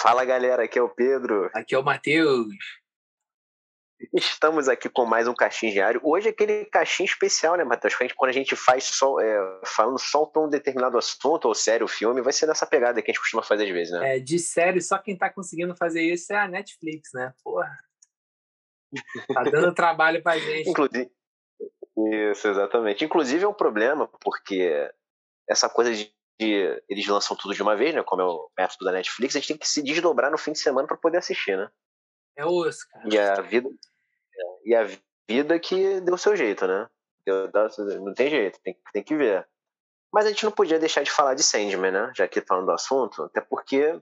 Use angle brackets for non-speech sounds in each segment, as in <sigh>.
Fala galera, aqui é o Pedro. Aqui é o Matheus. Estamos aqui com mais um caixinho diário. Hoje é aquele caixinho especial, né, Matheus? Quando a gente faz só, é, falando só para um determinado assunto, ou sério, filme, vai ser nessa pegada que a gente costuma fazer às vezes, né? É, de série, só quem tá conseguindo fazer isso é a Netflix, né? Porra. Tá dando <laughs> trabalho pra gente. Inclusive, isso, exatamente. Inclusive é um problema, porque essa coisa de, de, eles lançam tudo de uma vez, né? Como é o método da Netflix, a gente tem que se desdobrar no fim de semana para poder assistir, né? É osso, cara. E a vida, e a vida que deu o seu jeito, né? Não tem jeito, tem, tem que ver. Mas a gente não podia deixar de falar de Sandman, né? Já que falando do assunto, até porque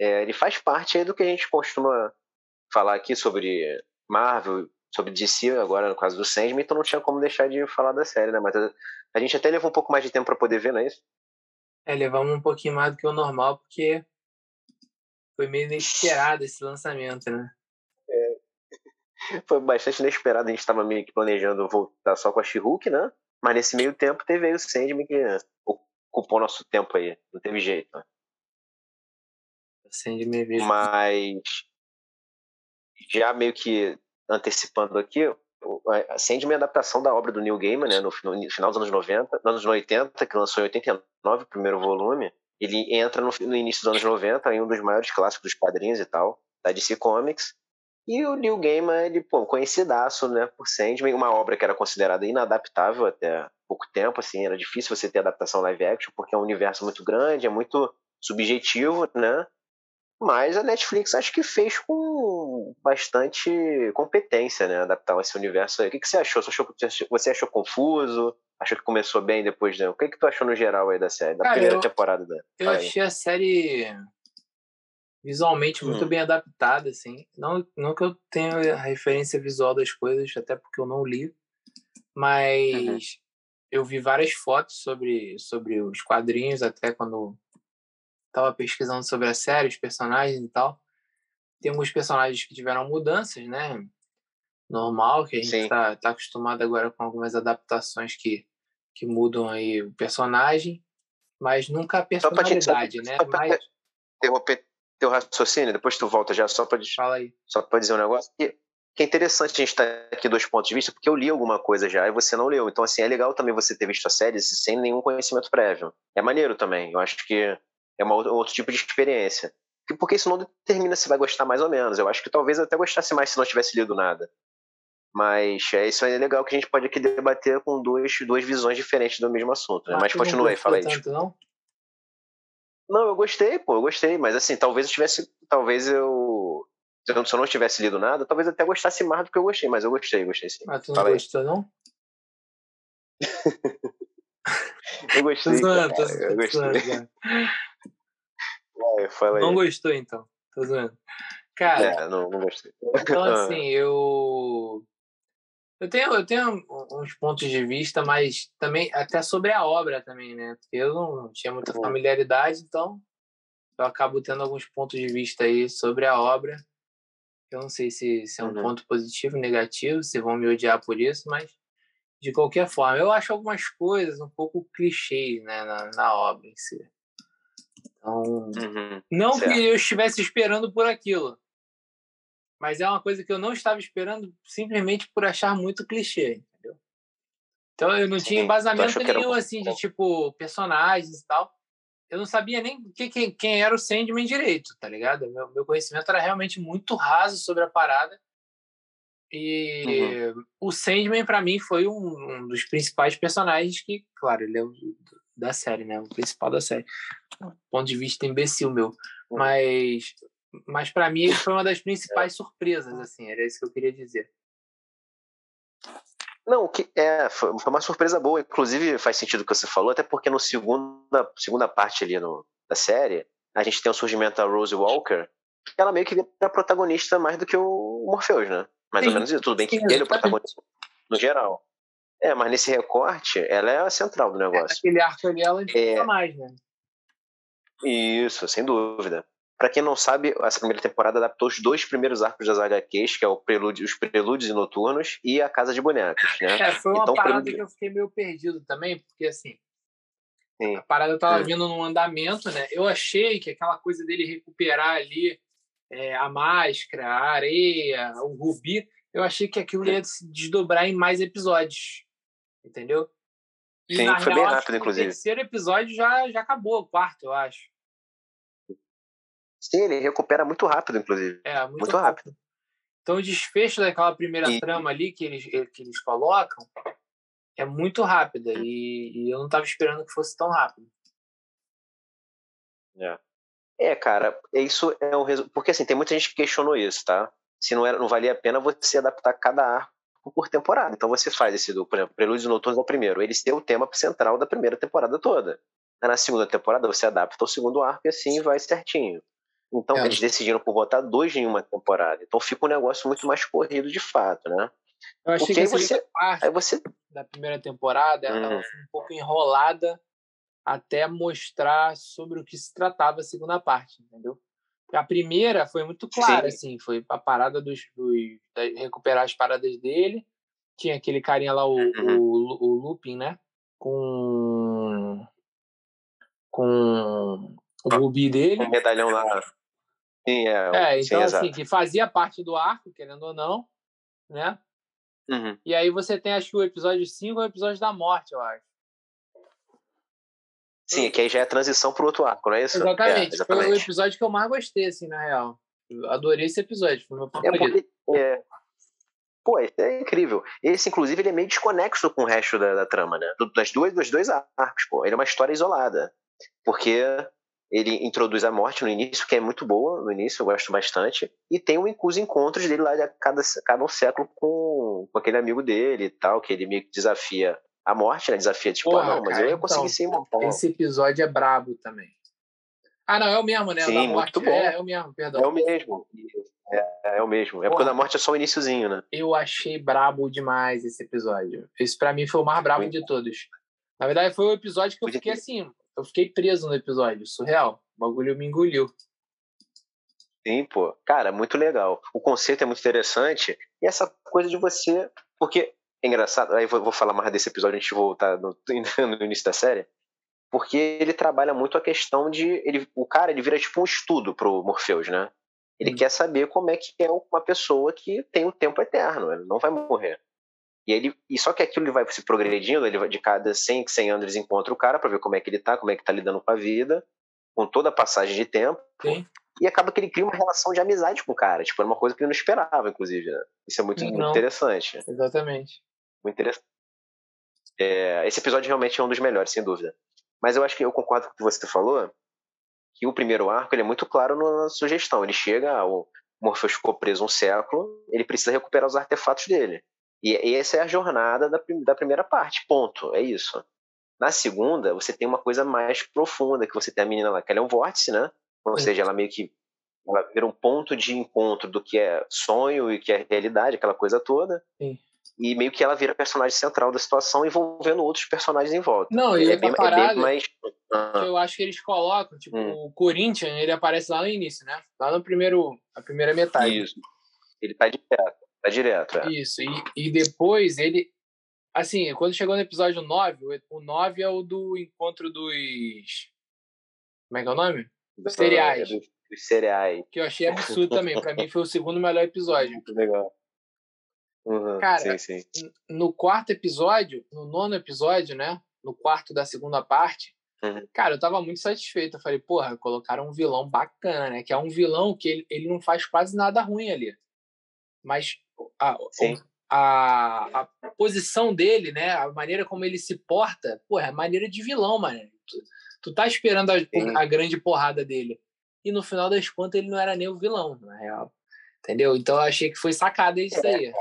é, ele faz parte aí do que a gente costuma falar aqui sobre Marvel, sobre DC, agora no caso do Sandman, então não tinha como deixar de falar da série, né? Mas a, gente até levou um pouco mais de tempo para poder ver, não é isso? É, levamos um pouquinho mais do que o normal, porque foi meio inesperado esse lançamento, né? É. <laughs> Foi bastante inesperado, a gente estava meio que planejando voltar só com a she né? Mas nesse meio tempo teve aí o Sandman que ocupou nosso tempo aí, não teve jeito. Né? Sandman veio. Mas já meio que antecipando aqui, Sandman é adaptação da obra do Neil Gaiman, né, no, final dos anos 90, nos anos 80, que lançou em 89 o primeiro volume. Ele entra no, no, início dos anos 90 em um dos maiores clássicos dos quadrinhos e tal, da DC Comics. E o Neil Gaiman, ele, pô, conhecidaço, né, por Sandman, uma obra que era considerada inadaptável até pouco tempo, assim, era difícil você ter adaptação live action, porque é um universo muito grande, é muito subjetivo, né, mas a Netflix acho que fez com bastante competência, né? Adaptar esse universo aí. O que, que você achou? Você achou, você achou confuso? Achou que começou bem depois? Né? O que, que tu achou no geral aí da série? Da Cara, primeira eu, temporada da. Eu achei a série visualmente muito hum. bem adaptada, assim. Não, não que eu tenha a referência visual das coisas, até porque eu não li. Mas uhum. eu vi várias fotos sobre, sobre os quadrinhos, até quando estava pesquisando sobre a série, os personagens e tal. Tem alguns personagens que tiveram mudanças, né? Normal, que a gente está tá acostumado agora com algumas adaptações que, que mudam aí o personagem, mas nunca a personalidade, só né? Só mas... interromper teu raciocínio, depois tu volta já só para. Só para dizer um negócio que, que é interessante a gente estar tá aqui dois pontos de vista, porque eu li alguma coisa já e você não leu. Então, assim, é legal também você ter visto a série sem nenhum conhecimento prévio. É maneiro também. Eu acho que é uma, um outro tipo de experiência. Porque isso não determina se vai gostar mais ou menos. Eu acho que talvez eu até gostasse mais se não tivesse lido nada. Mas é isso aí é legal que a gente pode aqui debater com duas, duas visões diferentes do mesmo assunto. Né? Mas continua aí, fala aí. Tanto, não? não, eu gostei, pô, eu gostei. Mas assim, talvez eu tivesse. Talvez eu. Se eu não tivesse lido nada, talvez eu até gostasse mais do que eu gostei, mas eu gostei, gostei sim. Ah, tu não fala gostou, aí. não? <laughs> eu gostei. Tô zoando, tô, eu gostei. É, não gostou, então. Tô zoando. Cara. É, não, não gostei. Então, <laughs> assim, eu. Eu tenho, eu tenho uns pontos de vista, mas também até sobre a obra também, né? Porque eu não tinha muita uhum. familiaridade, então eu acabo tendo alguns pontos de vista aí sobre a obra. Eu não sei se, se é um uhum. ponto positivo, negativo, se vão me odiar por isso, mas de qualquer forma, eu acho algumas coisas um pouco clichês né, na, na obra em si. Então, uhum, não certo. que eu estivesse esperando por aquilo, mas é uma coisa que eu não estava esperando simplesmente por achar muito clichê, entendeu? Então eu não Sim, tinha embasamento nenhum assim de tipo personagens e tal. Eu não sabia nem que, quem, quem era o Sandman direito, tá ligado? Meu, meu conhecimento era realmente muito raso sobre a parada. E uhum. o Sandman, para mim, foi um, um, dos principais personagens que, claro, ele é o da série, né? O principal da série. Ponto de vista imbecil meu. Uhum. Mas, mas para mim, foi uma das <laughs> principais surpresas, assim, era isso que eu queria dizer. Não, que é, foi uma surpresa boa. Inclusive, faz sentido o que você falou, até porque no segunda, segunda parte ali no, da série, a gente tem o surgimento da Rose Walker, que ela meio que vira protagonista mais do que o Morpheus, né? Mais Sim. ou menos isso. Tudo bem que Sim, ele é o protagonista no geral. É, mas nesse recorte, ela é a central do é, negócio. É, aquele arco ali, ela é... mais, né? Isso, sem dúvida. Para quem não sabe, essa primeira temporada adaptou os dois primeiros arcos das HQs, que é o prelúdio, os Prelúdios e Noturnos e a Casa de Bonecos, né? É, foi uma então, parada prelúdio... que eu fiquei meio perdido também, porque assim, Sim. A parada tava vindo num andamento, né? Eu achei que aquela coisa dele recuperar ali é, a máscara, a areia, o rubi, eu achei que aquilo ia se desdobrar em mais episódios. Entendeu? E, Sim, foi real, bem rápido, inclusive. O terceiro episódio já, já acabou, o quarto, eu acho. Sim, ele recupera muito rápido, inclusive. É, muito, muito rápido. rápido. Então, o desfecho daquela primeira e... trama ali que eles, que eles colocam é muito rápida. E, e eu não estava esperando que fosse tão rápido. É. É, cara, isso é um resultado. Porque assim, tem muita gente que questionou isso, tá? Se não, era, não valia a pena você adaptar cada arco por temporada. Então você faz esse por exemplo, Prelúdios Noturnos é o primeiro. Eles têm o tema central da primeira temporada toda. Na segunda temporada você adapta ao segundo arco e assim vai certinho. Então é. eles decidiram por botar dois em uma temporada. Então fica um negócio muito mais corrido de fato, né? Eu achei Porque que você, parte aí você... da primeira temporada ela hum. foi um pouco enrolada até mostrar sobre o que se tratava a segunda parte, entendeu? A primeira foi muito clara, Sim. assim, foi a parada dos, dos, recuperar as paradas dele. Tinha aquele carinha lá, o, uhum. o, o Lupin, né? Com. Com o rubi dele. O medalhão lá. Sim, é. é então, sim, assim, que fazia parte do arco, querendo ou não, né? Uhum. E aí você tem, acho que o episódio 5 é o episódio da morte, eu acho. Sim, que aí já é a transição pro outro arco, não é isso? Exatamente. É, exatamente. Foi o episódio que eu mais gostei, assim, na real. Eu adorei esse episódio, foi meu favorito. É porque, é... Pô, é incrível. Esse, inclusive, ele é meio desconexo com o resto da, da trama, né? Das duas, dos dois arcos, pô. Ele é uma história isolada. Porque ele introduz a morte no início, que é muito boa no início, eu gosto bastante. E tem os encontros dele lá de cada, cada um século com, com aquele amigo dele e tal, que ele meio que desafia a morte, né? Desafia, tipo, Porra, ah, não, mas cara, eu ia conseguir então, ser imortal. Esse episódio é brabo também. Ah, não, é o mesmo, né? Sim, muito bom. É, é, o mesmo, perdão. É o mesmo. É, é o mesmo. É porque da morte é só o iníciozinho, né? Eu achei brabo demais esse episódio. Esse para mim foi o mais brabo de todos. Na verdade, foi o episódio que eu fiquei assim. Eu fiquei preso no episódio, surreal. O bagulho me engoliu. Sim, pô. Cara, muito legal. O conceito é muito interessante. E essa coisa de você. Porque é engraçado, aí vou, vou falar mais desse episódio, a gente voltar no, <laughs> no início da série, porque ele trabalha muito a questão de. Ele, o cara ele vira tipo um estudo pro Morpheus, né? Ele hum. quer saber como é que é uma pessoa que tem o tempo eterno, ele não vai morrer. E, ele, e só que aquilo ele vai se progredindo, ele vai de cada 100, 100 anos eles encontram o cara para ver como é que ele tá, como é que tá lidando com a vida, com toda a passagem de tempo. Sim. E acaba que ele cria uma relação de amizade com o cara. Tipo, era uma coisa que ele não esperava, inclusive. Né? Isso é muito, muito interessante. Exatamente. Muito interessante. É, esse episódio realmente é um dos melhores, sem dúvida. Mas eu acho que eu concordo com o que você falou, que o primeiro arco ele é muito claro na sugestão. Ele chega, o Morpheus ficou preso um século, ele precisa recuperar os artefatos dele. E essa é a jornada da, da primeira parte, ponto. É isso. Na segunda, você tem uma coisa mais profunda, que você tem a menina lá, que ela é um vórtice, né? Ou Sim. seja, ela meio que ela vira um ponto de encontro do que é sonho e que é realidade, aquela coisa toda. Sim e meio que ela vira personagem central da situação, envolvendo outros personagens em volta. Não, e é, bem, parada, é bem mais... Eu acho que eles colocam, tipo, hum. o Corinthians, ele aparece lá no início, né? Lá no primeiro, a primeira metade. Isso. Ele tá direto, tá direto, é. Isso, e, e depois ele... Assim, quando chegou no episódio 9, o 9 é o do encontro dos... Como é que é o nome? Dos cereais. Dos cereais. Que eu achei absurdo também. Pra mim foi o segundo melhor episódio. <laughs> Muito legal. Uhum, Cara, sim, sim. no quarto episódio, no nono episódio, né? No quarto da segunda parte, uhum. cara, eu tava muito satisfeito. Eu falei, porra, colocaram um vilão bacana, né? Que é um vilão que ele, ele não faz quase nada ruim ali. Mas a, a, a, posição dele, né? A maneira como ele se porta, porra, é maneira de vilão, mano. Tu, tu tá esperando a, a grande porrada dele. E no final das contas, ele não era nem o vilão, na real. Entendeu? Então eu achei que foi sacada isso é, aí.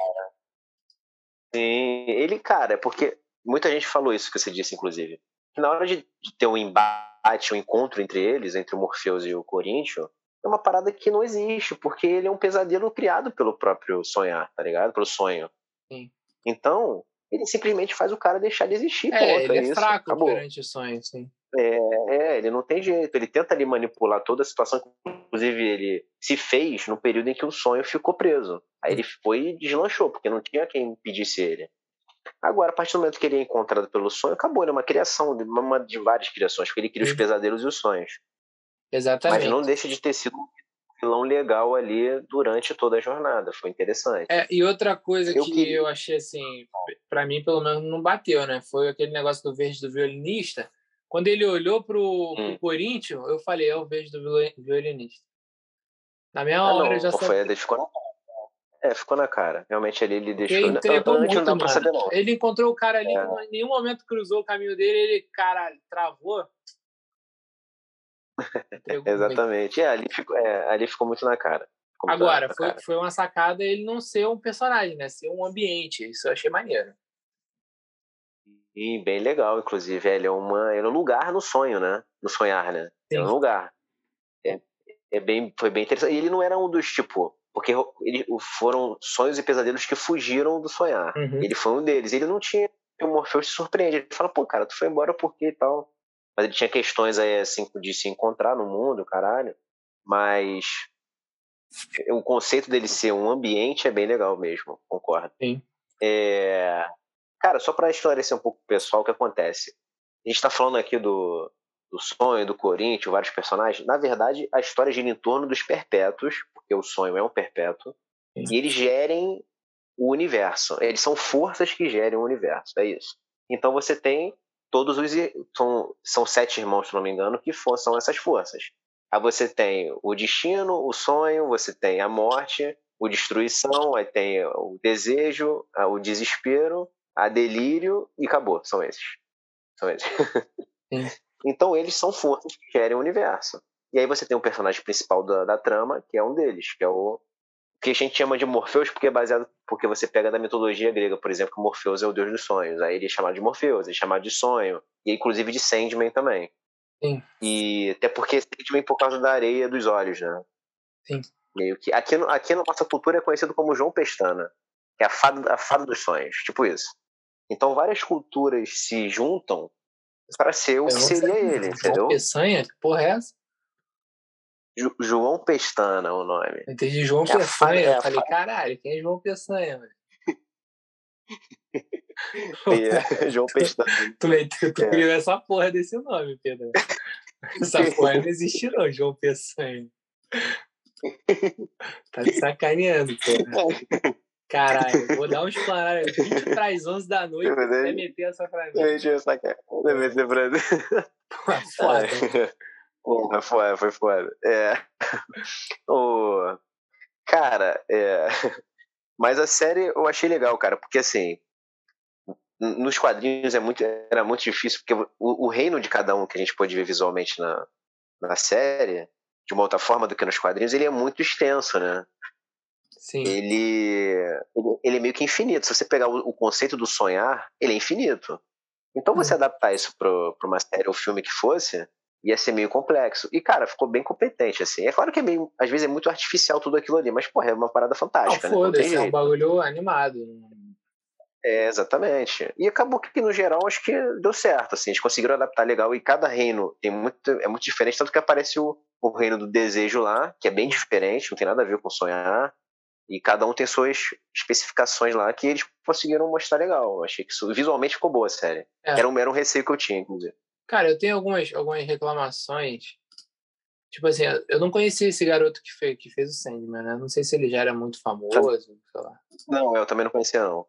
Sim, ele, cara, porque muita gente falou isso que você disse, inclusive. Na hora de, de ter um embate, um encontro entre eles, entre o Morpheus e o Corinthians, é uma parada que não existe, porque ele é um pesadelo criado pelo próprio sonhar, tá ligado? Pelo sonho. Sim. Então, ele simplesmente faz o cara deixar de existir. É, ponto, ele é, é fraco Acabou. perante o sonho, sim. É, é, ele não tem jeito. Ele tenta ali manipular toda a situação. Inclusive, ele se fez no período em que o sonho ficou preso. Aí ele foi e deslanchou, porque não tinha quem impedisse ele. Agora, a partir do momento que ele é encontrado pelo sonho, acabou, ele é uma criação, uma de várias criações, porque ele cria os pesadelos e os sonhos. Exatamente. Mas não deixa de ter sido vilão legal ali durante toda a jornada, foi interessante. É, e outra coisa eu que queria... eu achei assim, para mim pelo menos não bateu, né? Foi aquele negócio do verde do violinista. Quando ele olhou pro, hum. pro Corinthians, eu falei, é o verde do violinista. Na mesma ah, hora não, eu já sabia. Foi, ficou na é, ficou na cara. Realmente ali ele deixou. Ele entregou muito, não dá pra saber, não. Ele encontrou o cara ali é. que em nenhum momento cruzou o caminho dele, ele, cara, travou. <laughs> Exatamente. É, ali ficou, é, ali ficou muito na cara. Agora, na foi, cara. foi uma sacada ele não ser um personagem, né? Ser um ambiente. Isso eu achei maneiro. E bem legal, inclusive. Ele é, uma, ele é um lugar no sonho, né? No sonhar, né? Sim. É um lugar. É, é bem, foi bem interessante. E ele não era um dos, tipo, porque ele, foram sonhos e pesadelos que fugiram do sonhar. Uhum. Ele foi um deles. Ele não tinha. O Morpheus se surpreende. Ele fala, pô, cara, tu foi embora por quê e tal. Mas ele tinha questões aí, assim, de se encontrar no mundo, caralho. Mas o conceito dele ser um ambiente é bem legal mesmo, concordo. Sim. É... Cara, só para esclarecer um pouco o pessoal o que acontece. A gente está falando aqui do, do sonho, do Corinthians, vários personagens. Na verdade, a história gira em torno dos perpétuos, porque o sonho é um perpétuo, Sim. e eles gerem o universo. Eles são forças que gerem o universo, é isso. Então você tem todos os. São, são sete irmãos, se não me engano, que for, são essas forças. Aí você tem o destino, o sonho, você tem a morte, o destruição, aí tem o desejo, o desespero, a delírio e acabou. São esses. São esses. <laughs> Então eles são forças que gerem o universo. E aí você tem o personagem principal da, da trama, que é um deles, que é o que a gente chama de Morpheus porque é baseado porque você pega da mitologia grega, por exemplo, que Morpheus é o deus dos sonhos. Aí ele é chamado de Morpheus, ele é chamado de sonho, e inclusive de Sandman também. Sim. E até porque Sandman por causa da areia dos olhos, né? Sim. Meio que aqui, aqui na nossa cultura é conhecido como João Pestana, que é a fada, a fada dos sonhos, tipo isso. Então várias culturas se juntam para ser o que seria ele, entendeu? João Peçanha? Que porra é essa? Ju João Pestana o nome. Entendi João é Peçanha. É eu falei, caralho, quem é João Peçanha, mano? <laughs> é, <laughs> João Pestana. tu, tu, tu é. criou essa porra desse nome, Pedro. <laughs> Essa porra não existe não, João Peçanha. Tá de sacaneando, porra. Caralho, vou dar um explanado 20 para as 11 da noite pra meter essa frase. Deixa eu sacar. Vou meter pra Pô, foda. Porra, foi, foi foda. É. <laughs> O... Cara, é. <laughs> Mas a série eu achei legal, cara, porque assim. Nos quadrinhos é muito, era muito difícil, porque o, o reino de cada um que a gente pôde ver visualmente na, na série, de uma outra forma do que nos quadrinhos, ele é muito extenso, né? Sim. Ele, ele é meio que infinito. Se você pegar o, o conceito do sonhar, ele é infinito. Então você hum. adaptar isso para uma série ou filme que fosse, ia ser meio complexo. E, cara, ficou bem competente, assim. É claro que é meio, às vezes é muito artificial tudo aquilo ali, mas, porra, é uma parada fantástica. Não, né? foda-se, é um bagulho animado. É, exatamente. E acabou que, no geral, acho que deu certo, assim. Eles conseguiram adaptar legal. E cada reino tem muito, é muito diferente, tanto que aparece o, o reino do desejo lá, que é bem diferente, não tem nada a ver com sonhar. E cada um tem suas especificações lá que eles conseguiram mostrar legal. Eu achei que isso, visualmente ficou boa a série. É. Era, um, era um receio que eu tinha, inclusive. Cara, eu tenho algumas, algumas reclamações. Tipo assim, eu não conhecia esse garoto que fez, que fez o Sandman, né? Não sei se ele já era muito famoso, sei lá. Não, eu também não conhecia, não.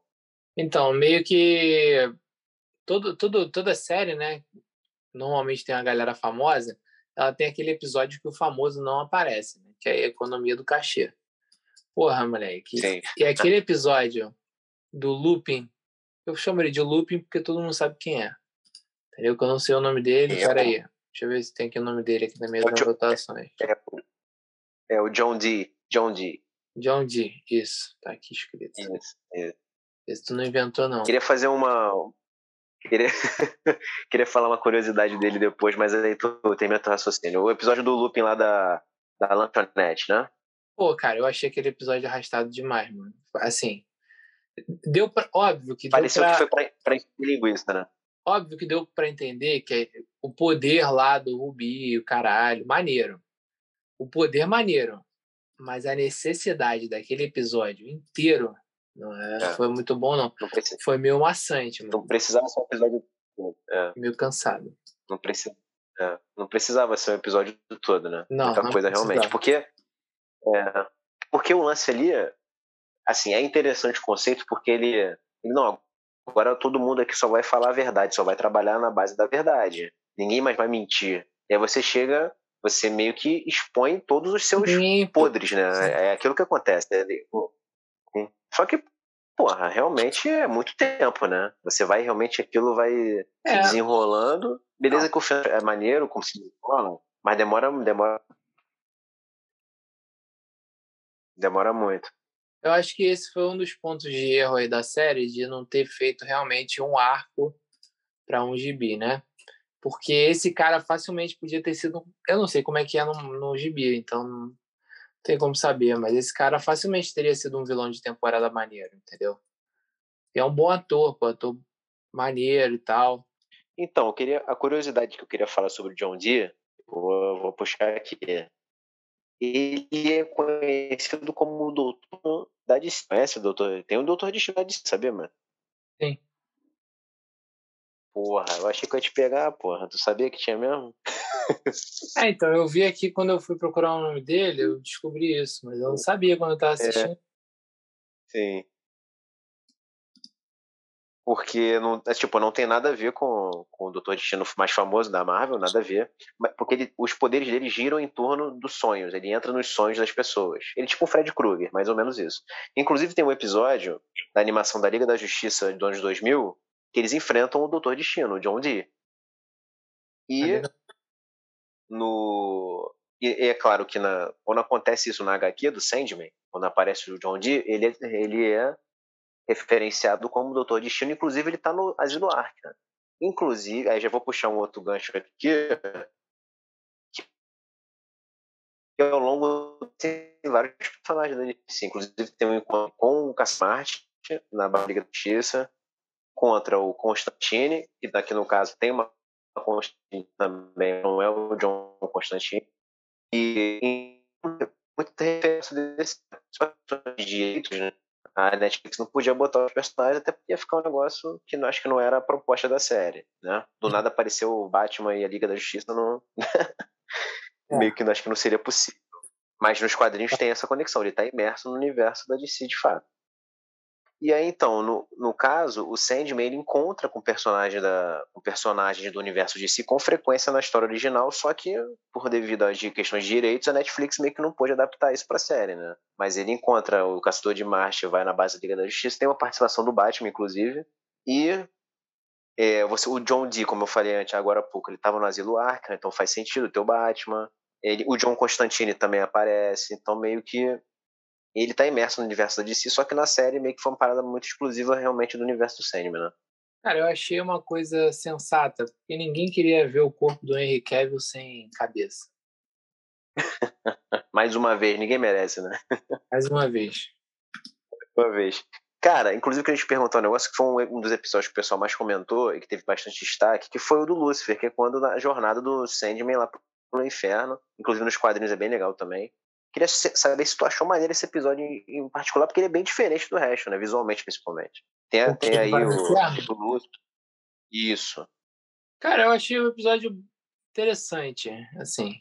Então, meio que todo, todo, toda série, né? Normalmente tem uma galera famosa, ela tem aquele episódio que o famoso não aparece, né? Que é a economia do cachê. Porra, moleque. Sim. E aquele episódio do Looping, eu chamo ele de Looping porque todo mundo sabe quem é. Entendeu? Que eu não sei o nome dele. É. Peraí. Deixa eu ver se tem aqui o nome dele aqui na minha é anotações. É, é, o John D. John D. John D. Isso. Tá aqui escrito. Isso. isso. Esse tu não inventou, não. Queria fazer uma. Queria... <laughs> Queria falar uma curiosidade dele depois, mas aí tu termina teu raciocínio. O episódio do Looping lá da, da Lanchonete, né? Pô, cara, eu achei aquele episódio arrastado demais, mano. Assim, deu pra, óbvio que Pareceu pra, que foi pra, pra linguiça, né? Óbvio que deu para entender que o poder lá do Rubi, o caralho, maneiro. O poder maneiro. Mas a necessidade daquele episódio inteiro Não é, é. foi muito bom, não. não foi meio maçante. Mano. Não precisava ser um episódio. É. Meio cansado. Não, precisa, é. não precisava ser um episódio todo, né? Não, Muita não coisa realmente. Porque, é, porque o lance ali, assim, é interessante o conceito, porque ele, ele. Não, agora todo mundo aqui só vai falar a verdade, só vai trabalhar na base da verdade. Ninguém mais vai mentir. E aí você chega você meio que expõe todos os seus Sim. podres, né? É aquilo que acontece. Né? Só que, porra, realmente é muito tempo, né? Você vai realmente, aquilo vai é. se desenrolando. Beleza que o filme é maneiro, como se desenrola, mas demora, demora. Demora muito. Eu acho que esse foi um dos pontos de erro aí da série, de não ter feito realmente um arco para um gibi, né? Porque esse cara facilmente podia ter sido. Eu não sei como é que é no, no gibi, então não tem como saber, mas esse cara facilmente teria sido um vilão de temporada maneiro, entendeu? E é um bom ator, pô, ator maneiro e tal. Então, eu queria, a curiosidade que eu queria falar sobre o John Dee, vou, vou puxar aqui. Ele é conhecido como o doutor da. Conhece o doutor? Tem um doutor de da DC, sabia, mano? Sim. Porra, eu achei que eu ia te pegar, porra. Tu sabia que tinha mesmo? é, então, eu vi aqui quando eu fui procurar o nome dele, eu descobri isso, mas eu não sabia quando eu tava assistindo. É. Sim. Porque não, é, tipo, não tem nada a ver com, com o Doutor Destino mais famoso da Marvel, nada a ver. Porque ele, os poderes dele giram em torno dos sonhos, ele entra nos sonhos das pessoas. Ele é tipo um Fred Krueger, mais ou menos isso. Inclusive tem um episódio da animação da Liga da Justiça dos anos 2000 que eles enfrentam o Doutor Destino, o John Dee. E no e, é claro que na, quando acontece isso na HQ do Sandman, quando aparece o John Dee, ele, é, ele é referenciado como Doutor Destino, inclusive ele está no Asilo Arca. Inclusive, aí já vou puxar um outro gancho aqui, que ao longo tem vários personagens da DC, inclusive tem um encontro com o Cassmart na Barriga da Justiça, contra o Constantine, que daqui no caso tem uma Constantine também, não é o John Constantine. E muita referência desses direitos, né? A Netflix não podia botar os personagens, até porque ia ficar um negócio que não, acho que não era a proposta da série, né? Do uhum. nada apareceu o Batman e a Liga da Justiça, não... é. <laughs> meio que acho que não seria possível. Mas nos quadrinhos tem essa conexão, ele está imerso no universo da DC de fato. E aí, então, no, no caso, o Sandman ele encontra com personagem da, com personagens do universo de si com frequência na história original, só que, por devido a questões de direitos, a Netflix meio que não pôde adaptar isso para a série, né? Mas ele encontra o Caçador de Marte, vai na base da Liga da Justiça, tem uma participação do Batman, inclusive, e é, você, o John Dee, como eu falei antes, agora há pouco, ele estava no Asilo Arkham, então faz sentido ter o Batman. Ele, o John Constantine também aparece, então meio que ele tá imerso no universo da DC, só que na série meio que foi uma parada muito exclusiva realmente do universo do Sandman, né? Cara, eu achei uma coisa sensata, porque ninguém queria ver o corpo do Henry Cavill sem cabeça. <laughs> Mais uma vez, ninguém merece, né? <laughs> Mais uma vez. uma vez. Cara, inclusive que a gente perguntou um negócio que foi um dos episódios que o pessoal mais comentou e que teve bastante destaque, que foi o do Lucifer, que é quando na jornada do Sandman lá pro inferno, inclusive nos quadrinhos é bem legal também. Queria saber se tu achou maneiro esse episódio em particular, porque ele é bem diferente do resto, né? Visualmente, principalmente. Tem, tem aí o, o Lúcio. Isso. Cara, eu achei o episódio interessante, assim.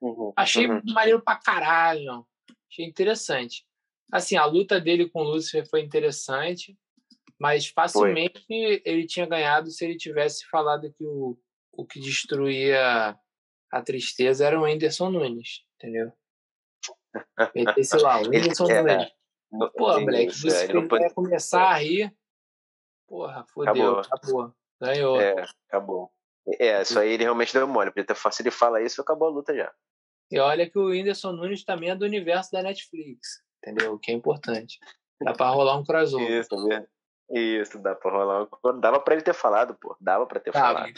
Uhum, achei uhum. maneiro pra caralho. Achei interessante. Assim, a luta dele com o Lúcifer foi interessante, mas facilmente foi. ele tinha ganhado se ele tivesse falado que o, o que destruía a tristeza era o Anderson Nunes, entendeu? Esse lá, o Whindersson Nunes. Pô, Black, você é, pode... começar a rir, porra, fodeu, acabou. acabou. Ganhou. É, acabou. É, isso aí ele realmente deu mole, porque fácil ele fala isso acabou a luta já. E olha que o Whindersson Nunes também é do universo da Netflix, entendeu? O que é importante. Dá pra rolar um crossover. Isso, mesmo. Isso, dá pra rolar um... Dava pra ele ter falado, pô. Dava pra ter Dava. falado.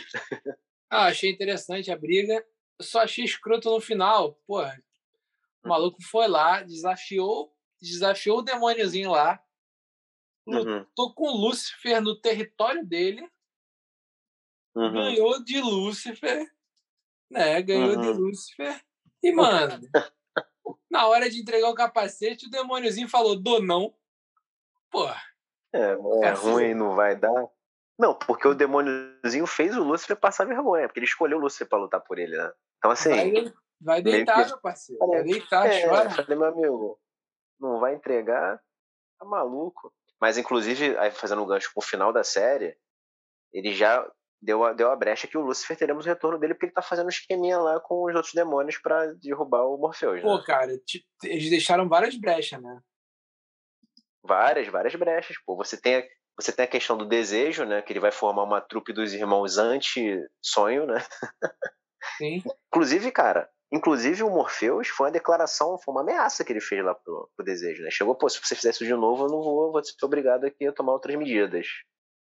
Ah, achei interessante a briga. Eu só achei escroto no final. Pô, o maluco foi lá, desafiou, desafiou o demôniozinho lá, uhum. lutou com o Lúcifer no território dele, uhum. ganhou de Lúcifer, né? Ganhou uhum. de Lúcifer. E, mano, <laughs> na hora de entregar o capacete, o demôniozinho falou: dou não. pô. É, é ruim, não vai dar. Não, porque o demôniozinho fez o Lúcifer passar vergonha, porque ele escolheu o Lúcifer pra lutar por ele, né? Então, assim. Vai, vai deitar, que... meu parceiro. Vai deitar, é, chora. Falei, meu amigo, não vai entregar, tá maluco. Mas, inclusive, aí fazendo um gancho pro final da série, ele já deu a, deu a brecha que o Lúcifer teremos o retorno dele, porque ele tá fazendo um esqueminha lá com os outros demônios para derrubar o Morpheus. Pô, né? cara, eles deixaram várias brechas, né? Várias, várias brechas. Pô, você tem, a, você tem a questão do desejo, né? Que ele vai formar uma trupe dos irmãos anti-sonho, né? Sim. <laughs> Inclusive, cara, inclusive o Morpheus foi uma declaração, foi uma ameaça que ele fez lá pro, pro desejo, né? Chegou, pô, se você fizer isso de novo, eu não vou, vou ser obrigado aqui a tomar outras medidas.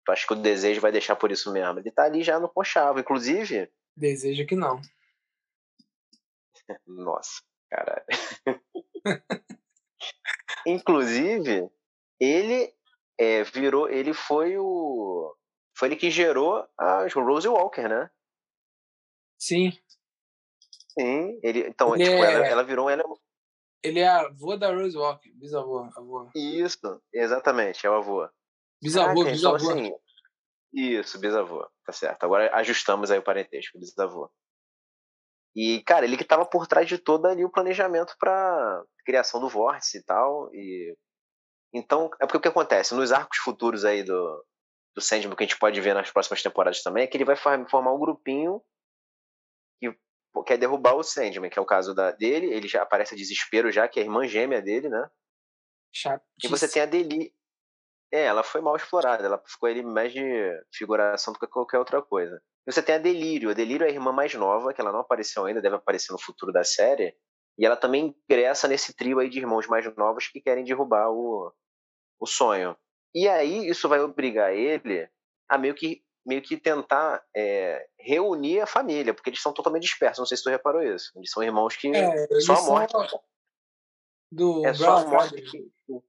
Tu acha que o desejo vai deixar por isso mesmo? Ele tá ali já no conchavo. Inclusive. Desejo que não. <laughs> Nossa, caralho. <laughs> Inclusive, ele é, virou. Ele foi o. Foi ele que gerou a Rose Walker, né? Sim. Sim. Ele, então, ele tipo, é... ela, ela, virou. Ela... Ele é a avó da Rose Walker, bisavô. Avô. Isso, exatamente, é o avô. Bisavô, ah, bisavô. Então, assim, isso, bisavô, tá certo. Agora ajustamos aí o parentesco, bisavô. E, cara, ele que tava por trás de todo ali o planejamento para criação do vórtice e tal. E então, é porque o que acontece nos arcos futuros aí do do Sandman que a gente pode ver nas próximas temporadas também, é que ele vai formar um grupinho quer derrubar o Sandman, que é o caso da, dele, ele já aparece a desespero já, que é a irmã gêmea dele, né? Chatíssimo. E você tem a Deli, é, ela foi mal explorada, ela ficou ali mais de figuração do que qualquer outra coisa. E você tem a Delírio, a Delírio é a irmã mais nova, que ela não apareceu ainda, deve aparecer no futuro da série, e ela também ingressa nesse trio aí de irmãos mais novos que querem derrubar o, o sonho. E aí isso vai obrigar ele a meio que, meio que tentar é, reunir a família, porque eles são totalmente dispersos, não sei se tu reparou isso. Eles são irmãos que é, só a morte... Do é só a morte que, o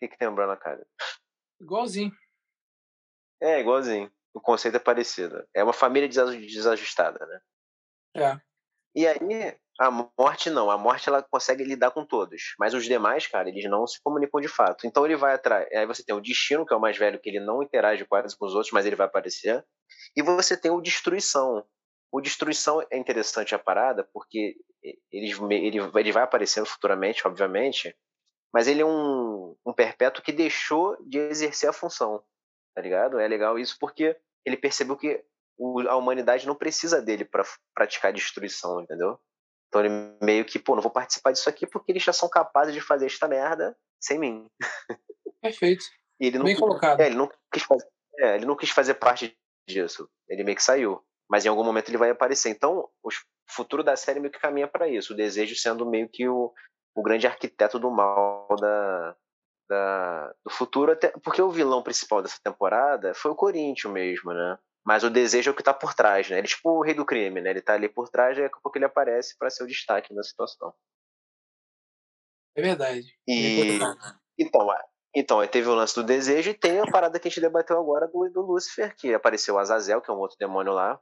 que, que tem o cara? Igualzinho. É, igualzinho. O conceito é parecido. É uma família desajustada, né? É. E aí, a morte não. A morte ela consegue lidar com todos. Mas os demais, cara, eles não se comunicam de fato. Então ele vai atrás. Aí você tem o destino, que é o mais velho, que ele não interage quase com os outros, mas ele vai aparecer. E você tem o destruição. O destruição é interessante a parada, porque ele, ele, ele vai aparecendo futuramente, obviamente, mas ele é um, um perpétuo que deixou de exercer a função, tá ligado? É legal isso porque ele percebeu que a humanidade não precisa dele para praticar destruição, entendeu? Então ele meio que, pô, não vou participar disso aqui porque eles já são capazes de fazer esta merda sem mim. <laughs> Perfeito. e ele não, Bem colocado. É, ele não quis fazer, é, ele não quis fazer parte disso. Ele meio que saiu. Mas em algum momento ele vai aparecer. Então, o futuro da série meio que caminha para isso. O desejo sendo meio que o, o grande arquiteto do mal da, da, do futuro, até, porque o vilão principal dessa temporada foi o Corinthians mesmo, né? Mas o desejo é o que tá por trás, né? Ele é tipo o rei do crime, né? Ele tá ali por trás e daqui a pouco ele aparece para ser o destaque na situação. É verdade. E, então, então, aí teve o lance do desejo e tem a parada que a gente debateu agora do, do Lúcifer, que apareceu o Azazel, que é um outro demônio lá,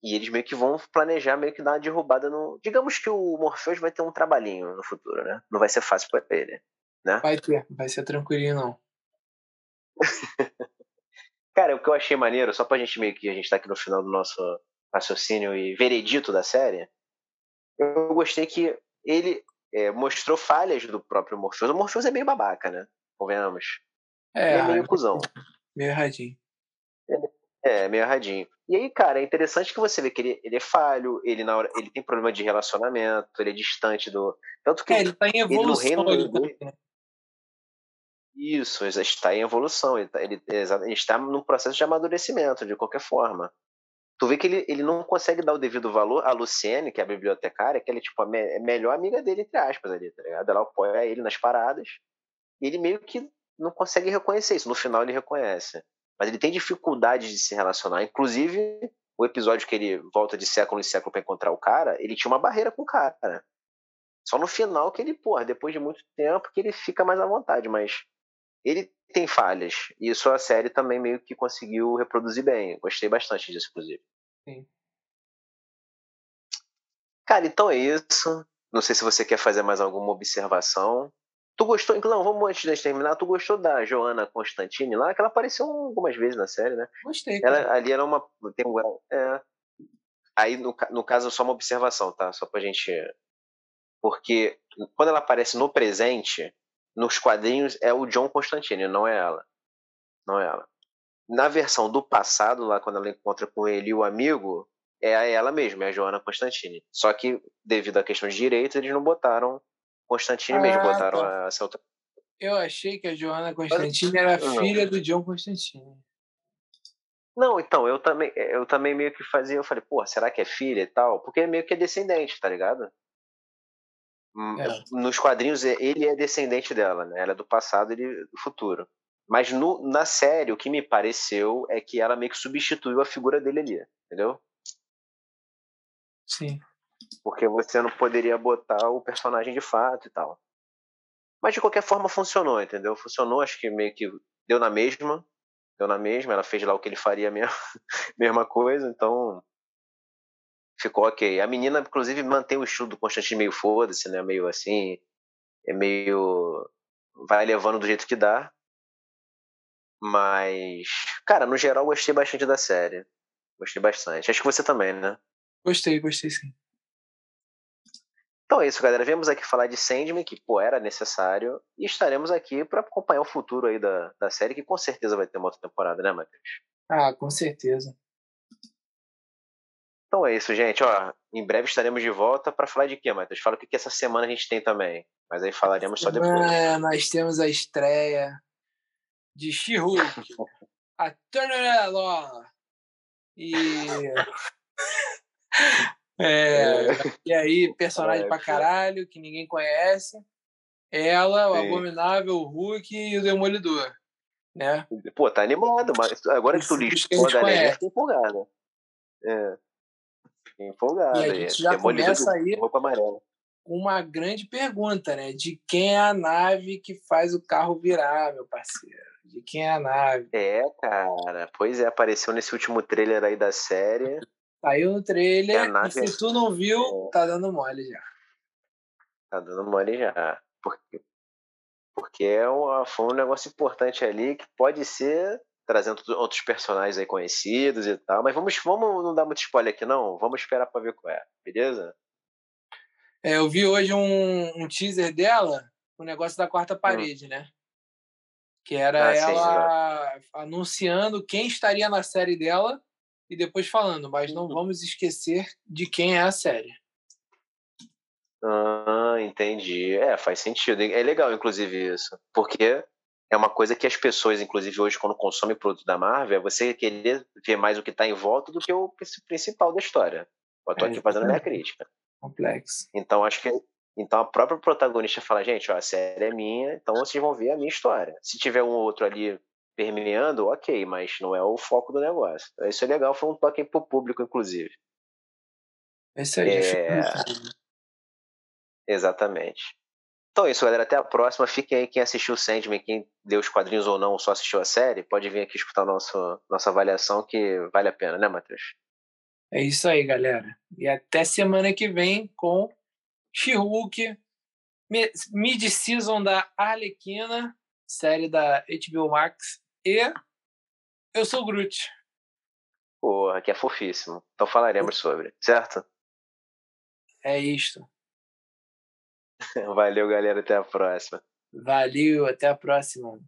e eles meio que vão planejar meio que dar uma derrubada no. Digamos que o Morpheus vai ter um trabalhinho no futuro, né? Não vai ser fácil para ele. Né? Vai ter, vai ser tranquilinho, não. <laughs> Cara, o que eu achei maneiro, só pra gente meio que a gente tá aqui no final do nosso raciocínio e veredito da série, eu gostei que ele é, mostrou falhas do próprio Morpheus. O Morpheus é meio babaca, né? Convenhamos. É, ele é meio cuzão. Meio erradinho. É, meio erradinho. E aí, cara, é interessante que você vê que ele, ele é falho, ele, na hora, ele tem problema de relacionamento, ele é distante do. Tanto que é, ele tá em evolução. Ele no reino dele, né? Isso, está em evolução, ele, tá, ele, está num processo de amadurecimento, de qualquer forma. Tu vê que ele, ele não consegue dar o devido valor à Luciene, que é a bibliotecária, que ela é tipo a me, melhor amiga dele, entre aspas, ali, tá ligado? Ela apoia ele nas paradas, e ele meio que não consegue reconhecer isso. No final ele reconhece mas ele tem dificuldade de se relacionar. Inclusive, o episódio que ele volta de século em século para encontrar o cara, ele tinha uma barreira com o cara. Só no final que ele, porra, depois de muito tempo, que ele fica mais à vontade, mas ele tem falhas. E isso a série também meio que conseguiu reproduzir bem. Gostei bastante disso, inclusive. Sim. Cara, então é isso. Não sei se você quer fazer mais alguma observação. Tu gostou, não, vamos antes de terminar, tu gostou da Joana Constantine lá, que ela apareceu algumas vezes na série, né? Gostei. Ela, ali era uma. Tem um, é, aí, no, no caso, só uma observação, tá? Só pra gente. Porque quando ela aparece no presente, nos quadrinhos, é o John Constantine, não é ela. Não é ela. Na versão do passado, lá quando ela encontra com ele e o amigo, é ela mesma, é a Joana Constantine. Só que, devido à questão de direitos, eles não botaram Constantine ah, mesmo, botaram tá. essa outra. Eu achei que a Joana Constantine era não. filha do John Constantine. Não, então, eu também, eu também meio que fazia, eu falei, pô, será que é filha e tal? Porque meio que é descendente, tá ligado? Hum, é. Nos quadrinhos, ele é descendente dela, né? Ela é do passado e do futuro. Mas no, na série, o que me pareceu é que ela meio que substituiu a figura dele ali, entendeu? Sim porque você não poderia botar o personagem de fato e tal. Mas de qualquer forma funcionou, entendeu? Funcionou, acho que meio que deu na mesma, deu na mesma, ela fez lá o que ele faria mesmo, <laughs> mesma coisa, então ficou ok. A menina, inclusive, mantém o estilo do Constantine meio foda-se, né? Meio assim, é meio. vai levando do jeito que dá. Mas, cara, no geral, gostei bastante da série. Gostei bastante. Acho que você também, né? Gostei, gostei sim. Então é isso, galera. Viemos aqui falar de Sandman, que pô, era necessário, e estaremos aqui para acompanhar o futuro aí da, da série, que com certeza vai ter uma outra temporada, né, Matheus? Ah, com certeza. Então é isso, gente. Ó, em breve estaremos de volta para falar de quê, Matheus? Fala o que, que essa semana a gente tem também. Mas aí falaremos só depois. É, nós temos a estreia de She-Hulk, a Turner Law. E <laughs> É, e aí, personagem é, pra caralho, que ninguém conhece. Ela, o Sim. Abominável, o Hulk e o Demolidor. Né? Pô, tá animado, mas agora que tu listou a galera, fica empolgada. É. Empolgada. E a gente já Demolidor começa aí com uma grande pergunta, né? De quem é a nave que faz o carro virar, meu parceiro? De quem é a nave? É, cara. Pois é, apareceu nesse último trailer aí da série. Saiu no trailer e se tu não viu, é... tá dando mole já. Tá dando mole já. Porque, porque é um, foi um negócio importante ali que pode ser trazendo outros personagens aí conhecidos e tal. Mas vamos, vamos não dar muito spoiler aqui, não. Vamos esperar pra ver qual é, beleza? É, eu vi hoje um, um teaser dela, o um negócio da quarta hum. parede, hum. né? Que era ah, ela sim, anunciando quem estaria na série dela e depois falando, mas não uhum. vamos esquecer de quem é a série. Ah, entendi. É, faz sentido. É legal, inclusive, isso. Porque é uma coisa que as pessoas, inclusive hoje, quando consomem produto da Marvel, é você querer ver mais o que está em volta do que o principal da história. Eu tô é, aqui fazendo a minha crítica. Complexo. Então, acho que então a própria protagonista fala, gente, ó, a série é minha, então vocês vão ver a minha história. Se tiver um outro ali permeando, ok, mas não é o foco do negócio. Isso é legal, foi um toque pro público, inclusive. Esse aí é... Exatamente. Então é isso, galera. Até a próxima. Fiquem aí quem assistiu o Sandman, quem deu os quadrinhos ou não, ou só assistiu a série, pode vir aqui escutar nosso, nossa avaliação, que vale a pena, né, Matheus? É isso aí, galera. E até semana que vem com She-Hulk, Mid-Season da Arlequina, série da HBO Max, e eu sou o Groot. Porra, que é fofíssimo. Então falaremos sobre, certo? É isto. Valeu, galera. Até a próxima. Valeu, até a próxima.